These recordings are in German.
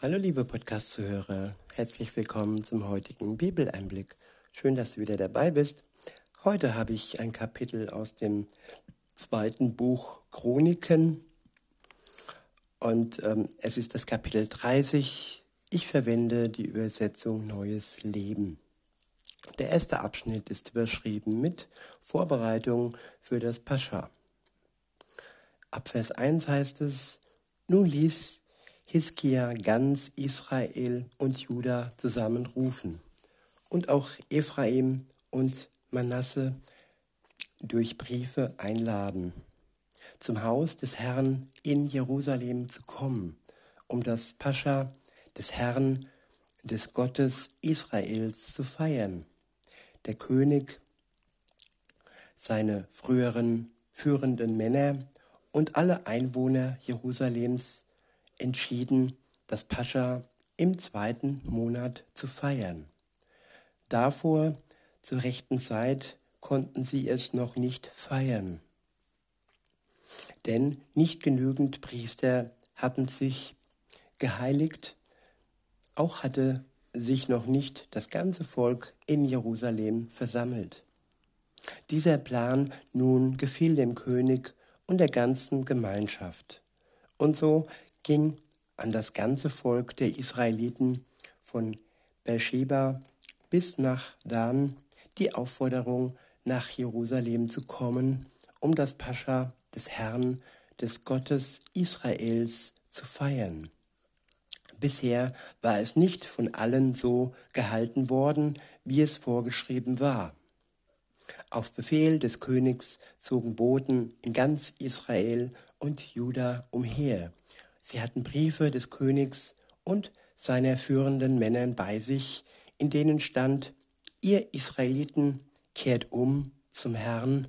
Hallo liebe Podcast-Zuhörer, herzlich willkommen zum heutigen Bibeleinblick. Schön, dass du wieder dabei bist. Heute habe ich ein Kapitel aus dem zweiten Buch Chroniken und ähm, es ist das Kapitel 30. Ich verwende die Übersetzung Neues Leben. Der erste Abschnitt ist überschrieben mit Vorbereitung für das Pascha. Ab Vers 1 heißt es, nun ließ Hiskia ganz Israel und Juda zusammenrufen und auch Ephraim und Manasse durch Briefe einladen, zum Haus des Herrn in Jerusalem zu kommen, um das Pascha des Herrn, des Gottes Israels zu feiern. Der König, seine früheren führenden Männer und alle Einwohner Jerusalems entschieden, das Pascha im zweiten Monat zu feiern. Davor, zur rechten Zeit, konnten sie es noch nicht feiern. Denn nicht genügend Priester hatten sich geheiligt, auch hatte sich noch nicht das ganze Volk in Jerusalem versammelt. Dieser Plan nun gefiel dem König und der ganzen Gemeinschaft. Und so ging an das ganze Volk der Israeliten von Beersheba bis nach Dan die Aufforderung, nach Jerusalem zu kommen, um das Pascha des Herrn, des Gottes Israels zu feiern. Bisher war es nicht von allen so gehalten worden, wie es vorgeschrieben war. Auf Befehl des Königs zogen Boten in ganz Israel und Juda umher Sie hatten Briefe des Königs und seiner führenden Männern bei sich, in denen stand, ihr Israeliten kehrt um zum Herrn,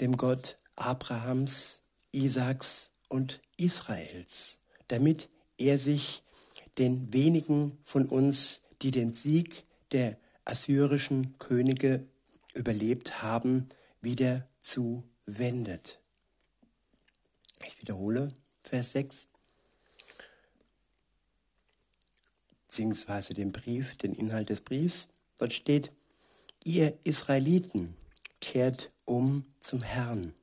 dem Gott Abrahams, Isaaks und Israels, damit er sich den wenigen von uns, die den Sieg der assyrischen Könige überlebt haben, wieder zuwendet. Ich wiederhole, Vers 6, beziehungsweise den Brief, den Inhalt des Briefs. Dort steht, ihr Israeliten kehrt um zum Herrn,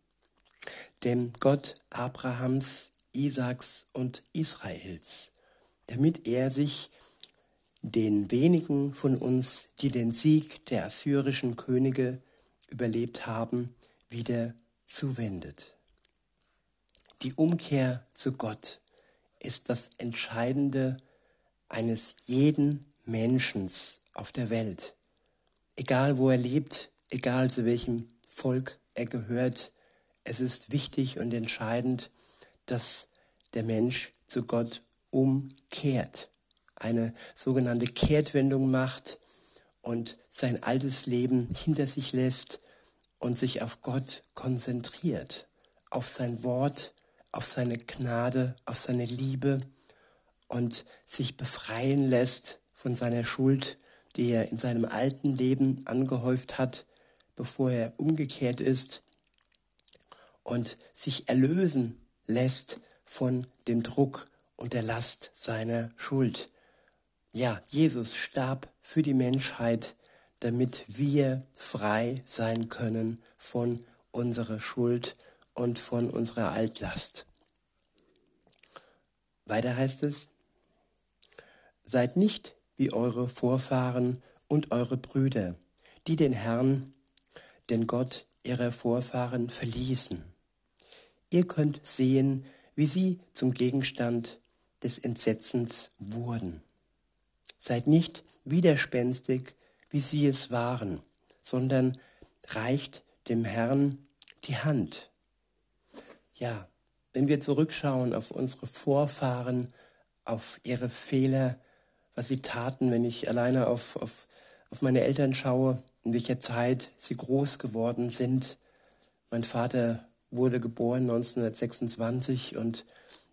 dem Gott Abrahams, Isaaks und Israels, damit er sich den wenigen von uns, die den Sieg der assyrischen Könige überlebt haben, wieder zuwendet. Die Umkehr zu Gott ist das Entscheidende eines jeden Menschen auf der Welt. Egal wo er lebt, egal zu welchem Volk er gehört, es ist wichtig und entscheidend, dass der Mensch zu Gott umkehrt, eine sogenannte Kehrtwendung macht und sein altes Leben hinter sich lässt und sich auf Gott konzentriert, auf sein Wort, auf seine Gnade, auf seine Liebe und sich befreien lässt von seiner Schuld, die er in seinem alten Leben angehäuft hat, bevor er umgekehrt ist und sich erlösen lässt von dem Druck und der Last seiner Schuld. Ja, Jesus starb für die Menschheit, damit wir frei sein können von unserer Schuld und von unserer Altlast. Weiter heißt es, seid nicht wie eure Vorfahren und eure Brüder, die den Herrn, den Gott ihrer Vorfahren verließen. Ihr könnt sehen, wie sie zum Gegenstand des Entsetzens wurden. Seid nicht widerspenstig, wie sie es waren, sondern reicht dem Herrn die Hand ja, wenn wir zurückschauen auf unsere Vorfahren, auf ihre Fehler, was sie taten, wenn ich alleine auf, auf, auf meine Eltern schaue, in welcher Zeit sie groß geworden sind. Mein Vater wurde geboren 1926 und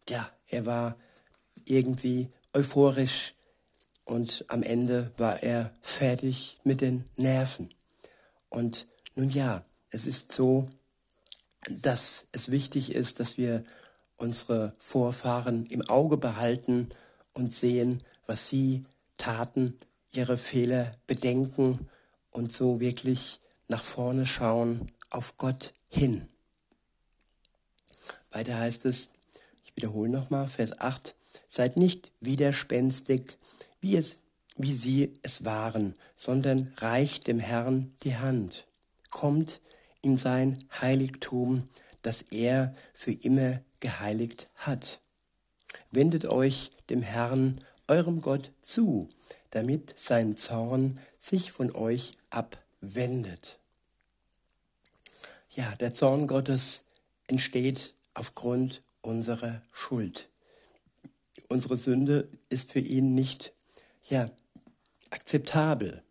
ja, er war irgendwie euphorisch und am Ende war er fertig mit den Nerven. Und nun ja, es ist so, dass es wichtig ist, dass wir unsere Vorfahren im Auge behalten und sehen, was sie taten, ihre Fehler bedenken und so wirklich nach vorne schauen, auf Gott hin. Weiter heißt es, ich wiederhole nochmal, Vers 8, seid nicht widerspenstig, wie, es, wie sie es waren, sondern reicht dem Herrn die Hand. Kommt in sein Heiligtum, das er für immer geheiligt hat. Wendet euch dem Herrn, eurem Gott, zu, damit sein Zorn sich von euch abwendet. Ja, der Zorn Gottes entsteht aufgrund unserer Schuld. Unsere Sünde ist für ihn nicht ja, akzeptabel.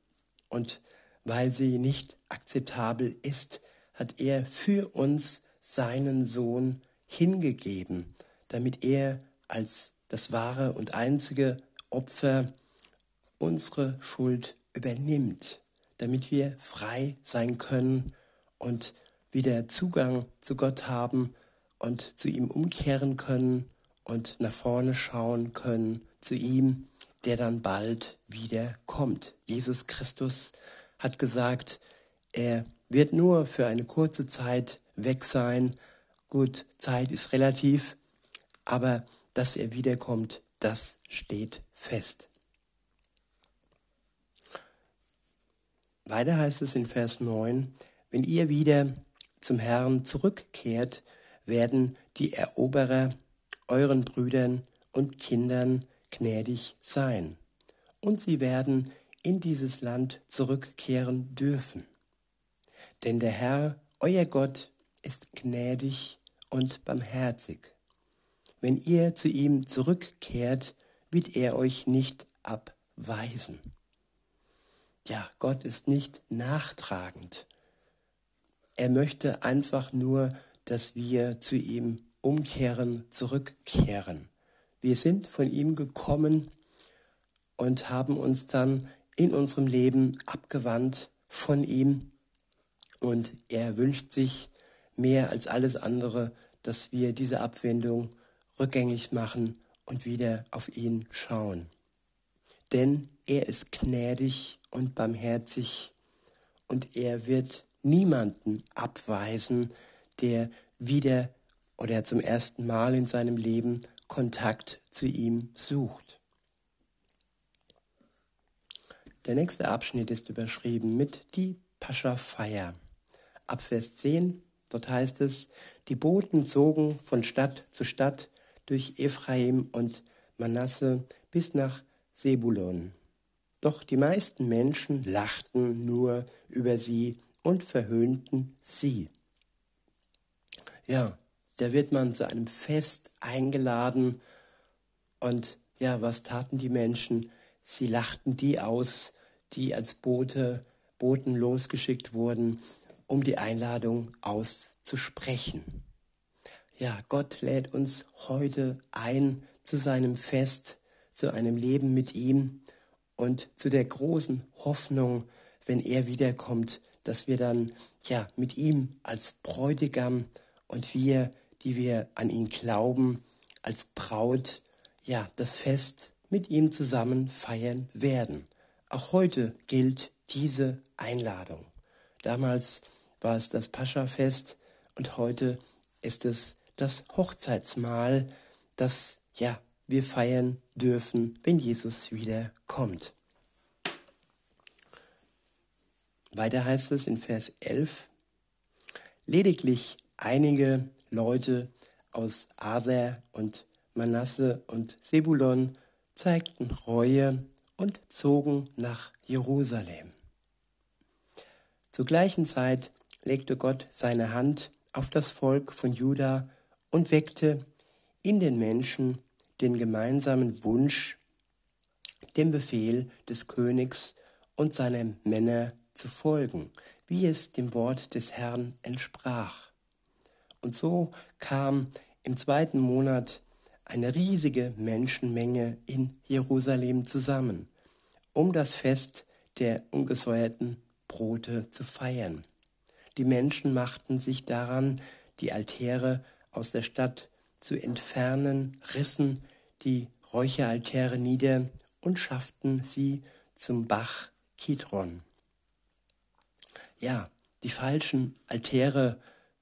Und weil sie nicht akzeptabel ist, hat er für uns seinen Sohn hingegeben, damit er als das wahre und einzige Opfer unsere Schuld übernimmt, damit wir frei sein können und wieder Zugang zu Gott haben und zu ihm umkehren können und nach vorne schauen können zu ihm, der dann bald wieder kommt. Jesus Christus hat gesagt, er wird nur für eine kurze Zeit weg sein. Gut, Zeit ist relativ, aber dass er wiederkommt, das steht fest. Weiter heißt es in Vers 9, wenn ihr wieder zum Herrn zurückkehrt, werden die Eroberer euren Brüdern und Kindern gnädig sein. Und sie werden in dieses Land zurückkehren dürfen. Denn der Herr, euer Gott, ist gnädig und barmherzig. Wenn ihr zu ihm zurückkehrt, wird er euch nicht abweisen. Ja, Gott ist nicht nachtragend. Er möchte einfach nur, dass wir zu ihm umkehren, zurückkehren. Wir sind von ihm gekommen und haben uns dann in unserem Leben abgewandt von ihm. Und er wünscht sich mehr als alles andere, dass wir diese Abwendung rückgängig machen und wieder auf ihn schauen. Denn er ist gnädig und barmherzig und er wird niemanden abweisen, der wieder oder zum ersten Mal in seinem Leben Kontakt zu ihm sucht. Der nächste Abschnitt ist überschrieben mit die Pascha-Feier. Ab Vers 10, dort heißt es, die Boten zogen von Stadt zu Stadt durch Ephraim und Manasse bis nach Sebulon. Doch die meisten Menschen lachten nur über sie und verhöhnten sie. Ja, da wird man zu einem Fest eingeladen und ja, was taten die Menschen? Sie lachten die aus, die als Bote, Boten losgeschickt wurden, um die Einladung auszusprechen. Ja, Gott lädt uns heute ein zu seinem Fest, zu einem Leben mit ihm und zu der großen Hoffnung, wenn er wiederkommt, dass wir dann ja mit ihm als Bräutigam und wir, die wir an ihn glauben, als Braut ja das Fest mit ihm zusammen feiern werden. Auch heute gilt diese Einladung. Damals war es das Pascha-Fest und heute ist es das Hochzeitsmahl, das ja wir feiern dürfen, wenn Jesus wieder kommt. Weiter heißt es in Vers 11, lediglich einige Leute aus Aser und Manasse und Sebulon zeigten Reue und zogen nach Jerusalem. Zur gleichen Zeit legte Gott seine Hand auf das Volk von Juda und weckte in den Menschen den gemeinsamen Wunsch, dem Befehl des Königs und seiner Männer zu folgen, wie es dem Wort des Herrn entsprach. Und so kam im zweiten Monat eine riesige Menschenmenge in Jerusalem zusammen, um das Fest der ungesäuerten Brote zu feiern. Die Menschen machten sich daran, die Altäre aus der Stadt zu entfernen, rissen die Räucheraltäre nieder und schafften sie zum Bach Kidron. Ja, die falschen Altäre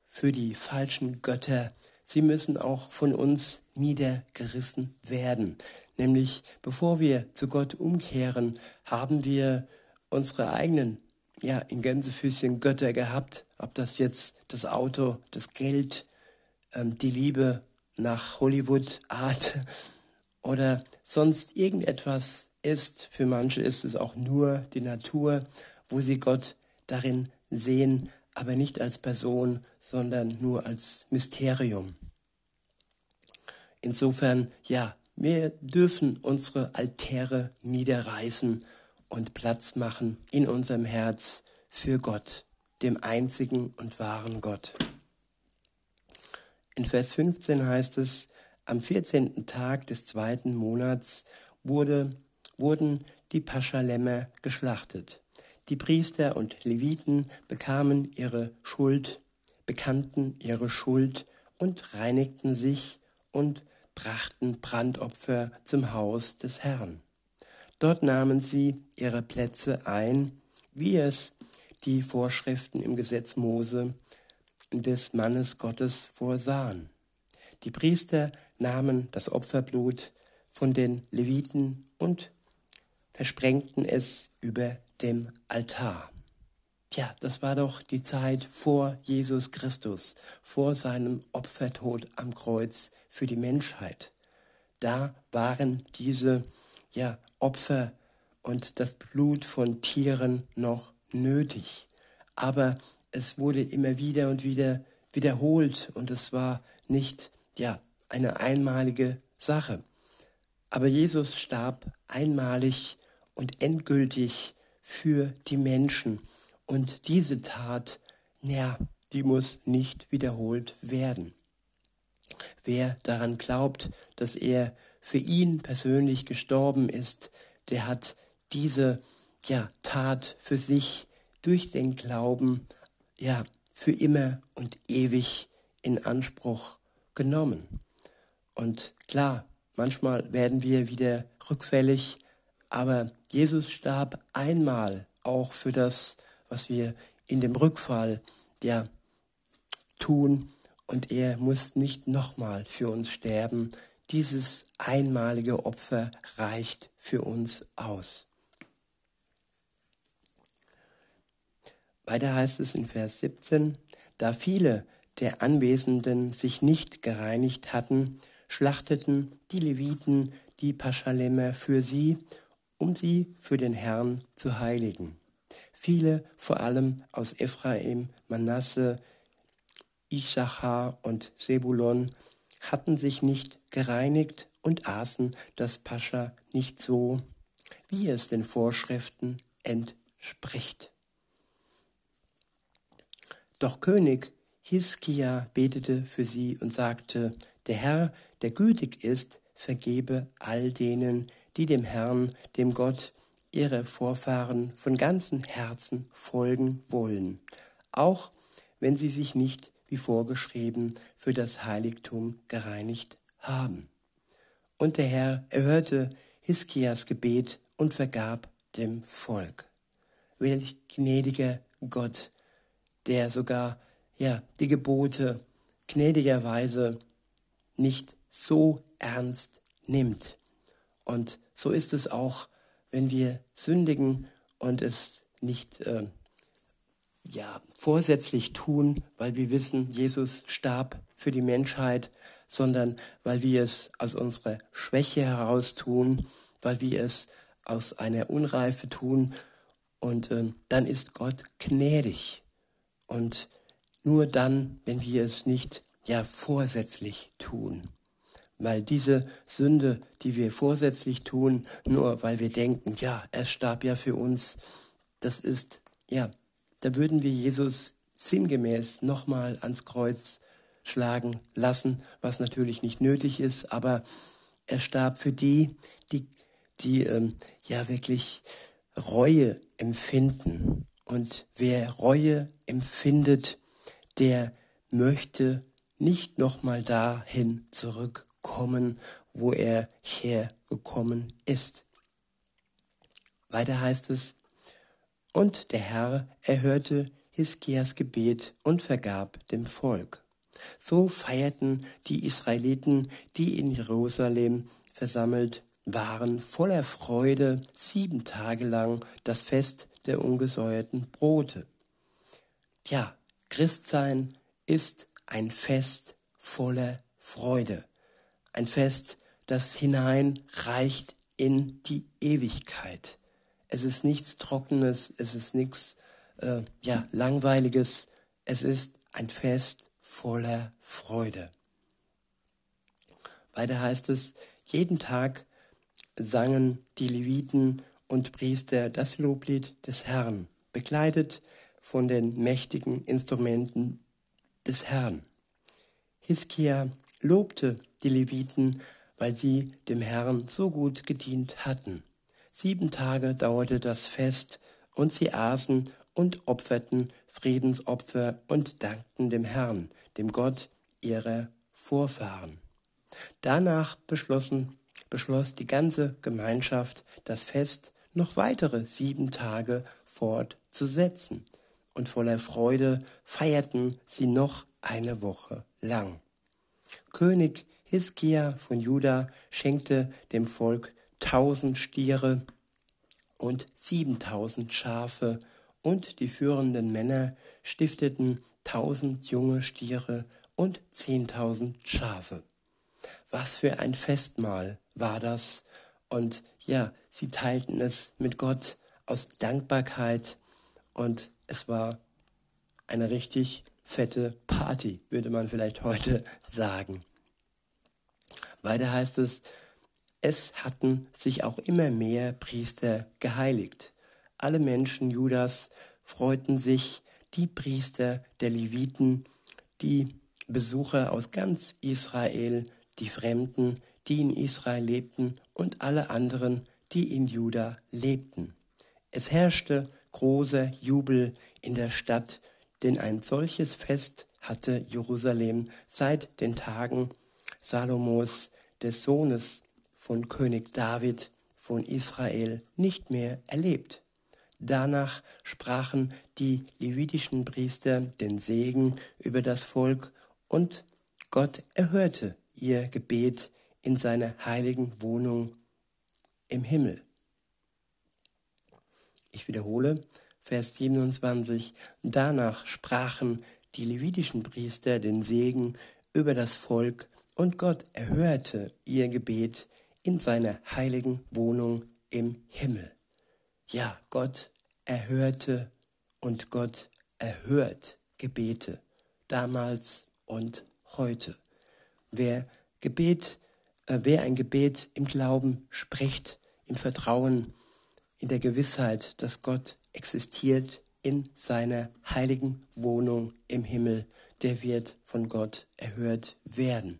für die falschen Götter, sie müssen auch von uns niedergerissen werden. Nämlich bevor wir zu Gott umkehren, haben wir unsere eigenen, ja, in Gänsefüßchen Götter gehabt. Ob das jetzt das Auto, das Geld, ähm, die Liebe nach Hollywood-Art oder sonst irgendetwas ist. Für manche ist es auch nur die Natur, wo sie Gott darin sehen, aber nicht als Person, sondern nur als Mysterium. Insofern, ja, wir dürfen unsere Altäre niederreißen und Platz machen in unserem Herz für Gott, dem einzigen und wahren Gott. In Vers 15 heißt es, am 14. Tag des zweiten Monats wurde, wurden die Paschalämmer geschlachtet. Die Priester und Leviten bekamen ihre Schuld, bekannten ihre Schuld und reinigten sich und brachten Brandopfer zum Haus des Herrn. Dort nahmen sie ihre Plätze ein, wie es die Vorschriften im Gesetz Mose des Mannes Gottes vorsahen. Die Priester nahmen das Opferblut von den Leviten und versprengten es über dem Altar. Tja, das war doch die Zeit vor Jesus Christus, vor seinem Opfertod am Kreuz für die Menschheit. Da waren diese ja, Opfer und das Blut von Tieren noch nötig. Aber es wurde immer wieder und wieder wiederholt und es war nicht ja eine einmalige Sache. Aber Jesus starb einmalig und endgültig für die Menschen und diese Tat, ja, die muss nicht wiederholt werden. Wer daran glaubt, dass er für ihn persönlich gestorben ist, der hat diese ja, Tat für sich durch den Glauben ja für immer und ewig in Anspruch genommen. Und klar, manchmal werden wir wieder rückfällig, aber Jesus starb einmal auch für das, was wir in dem Rückfall ja tun und er muss nicht nochmal für uns sterben. Dieses einmalige Opfer reicht für uns aus. Weiter heißt es in Vers 17, da viele der Anwesenden sich nicht gereinigt hatten, schlachteten die Leviten die Paschalämmer für sie, um sie für den Herrn zu heiligen. Viele, vor allem aus Ephraim, Manasse, Issachar und Sebulon, hatten sich nicht gereinigt und aßen das Pascha nicht so, wie es den Vorschriften entspricht. Doch König Hiskia betete für sie und sagte, der Herr, der gütig ist, vergebe all denen, die dem Herrn, dem Gott, ihre Vorfahren von ganzem Herzen folgen wollen, auch wenn sie sich nicht wie vorgeschrieben für das Heiligtum gereinigt haben. Und der Herr erhörte Hiskias Gebet und vergab dem Volk. Welch gnädiger Gott, der sogar ja die Gebote gnädigerweise nicht so ernst nimmt. Und so ist es auch, wenn wir sündigen und es nicht äh, ja vorsätzlich tun, weil wir wissen, Jesus starb für die Menschheit, sondern weil wir es aus unserer Schwäche heraus tun, weil wir es aus einer Unreife tun. Und äh, dann ist Gott gnädig. Und nur dann, wenn wir es nicht ja vorsätzlich tun. Weil diese Sünde, die wir vorsätzlich tun, nur weil wir denken, ja, er starb ja für uns, das ist, ja, da würden wir Jesus sinngemäß nochmal ans Kreuz schlagen lassen, was natürlich nicht nötig ist, aber er starb für die, die, die ähm, ja wirklich Reue empfinden. Und wer Reue empfindet, der möchte nicht nochmal dahin zurückkommen, wo er hergekommen ist. Weiter heißt es, und der Herr erhörte Hiskias Gebet und vergab dem Volk. So feierten die Israeliten, die in Jerusalem versammelt waren, voller Freude sieben Tage lang das Fest der ungesäuerten Brote. Ja, Christsein ist ein Fest voller Freude. Ein Fest, das hineinreicht in die Ewigkeit. Es ist nichts Trockenes, es ist nichts äh, ja, Langweiliges. Es ist ein Fest voller Freude. Weiter heißt es, jeden Tag sangen die Leviten und Priester das Loblied des Herrn, begleitet von den mächtigen Instrumenten des Herrn. Hiskia lobte die Leviten, weil sie dem Herrn so gut gedient hatten. Sieben Tage dauerte das Fest, und sie aßen und opferten Friedensopfer und dankten dem Herrn, dem Gott ihrer Vorfahren. Danach beschlossen, beschloss die ganze Gemeinschaft, das Fest noch weitere sieben Tage fortzusetzen, und voller Freude feierten sie noch eine Woche lang. König Hiskia von Juda schenkte dem Volk tausend Stiere und siebentausend Schafe, und die führenden Männer stifteten tausend junge Stiere und zehntausend Schafe. Was für ein Festmahl war das? Und ja, sie teilten es mit Gott aus Dankbarkeit und es war eine richtig fette Party, würde man vielleicht heute sagen. Weiter heißt es, es hatten sich auch immer mehr Priester geheiligt. Alle Menschen Judas freuten sich, die Priester der Leviten, die Besucher aus ganz Israel, die Fremden, die in Israel lebten und alle anderen, die in Juda lebten. Es herrschte großer Jubel in der Stadt, denn ein solches Fest hatte Jerusalem seit den Tagen Salomos, des Sohnes von König David von Israel nicht mehr erlebt. Danach sprachen die levitischen Priester den Segen über das Volk und Gott erhörte ihr Gebet in seiner heiligen Wohnung im Himmel. Ich wiederhole, Vers 27. Danach sprachen die levitischen Priester den Segen über das Volk und Gott erhörte ihr Gebet in seiner heiligen Wohnung im Himmel. Ja, Gott erhörte und Gott erhört Gebete damals und heute. Wer Gebet, äh, wer ein Gebet im Glauben spricht, im Vertrauen, in der Gewissheit, dass Gott existiert in seiner heiligen Wohnung im Himmel, der wird von Gott erhört werden.